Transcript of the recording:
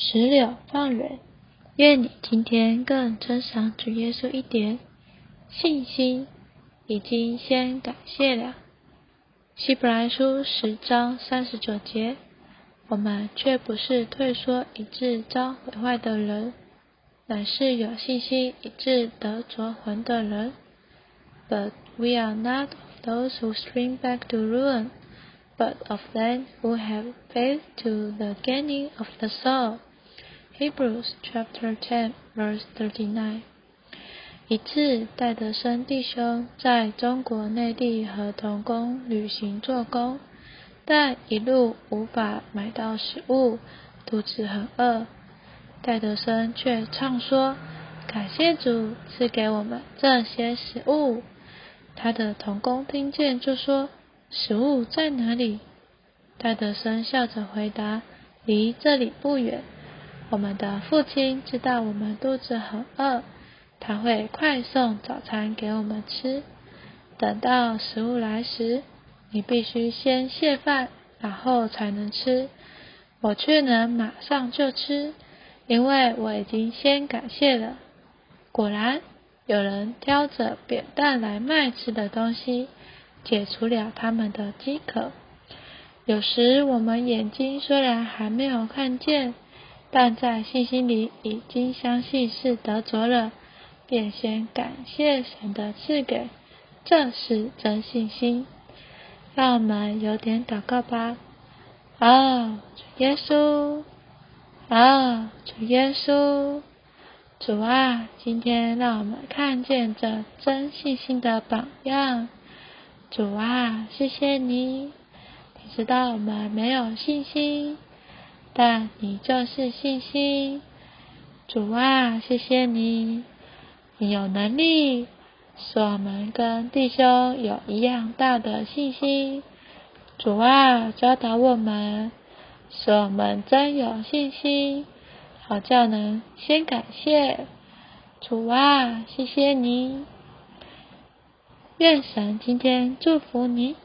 石榴放远，愿你今天更珍赏主耶稣一点。信心已经先感谢了。希伯来书十章三十九节，我们却不是退缩以致遭毁坏的人，乃是有信心以致得着魂的人。But we are not of those who shrink back to ruin, but of them who have faith to the gaining of the soul. Hebrews chapter ten verse thirty nine。一次，戴德生弟兄在中国内地和童工旅行做工，但一路无法买到食物，肚子很饿。戴德生却唱说：“感谢主赐给我们这些食物。”他的童工听见就说：“食物在哪里？”戴德生笑着回答：“离这里不远。”我们的父亲知道我们肚子很饿，他会快送早餐给我们吃。等到食物来时，你必须先谢饭，然后才能吃。我却能马上就吃，因为我已经先感谢了。果然，有人挑着扁担来卖吃的东西，解除了他们的饥渴。有时我们眼睛虽然还没有看见。但在信心里已经相信是得着了，便先感谢神的赐给，这是真信心。让我们有点祷告吧。啊，主耶稣，啊，主耶稣，主啊，今天让我们看见这真信心的榜样。主啊，谢谢你，你知道我们没有信心。但你就是信心，主啊，谢谢你，你有能力使我们跟弟兄有一样大的信心。主啊，教导我们，使我们真有信心，好叫能先感谢。主啊，谢谢你，愿神今天祝福你。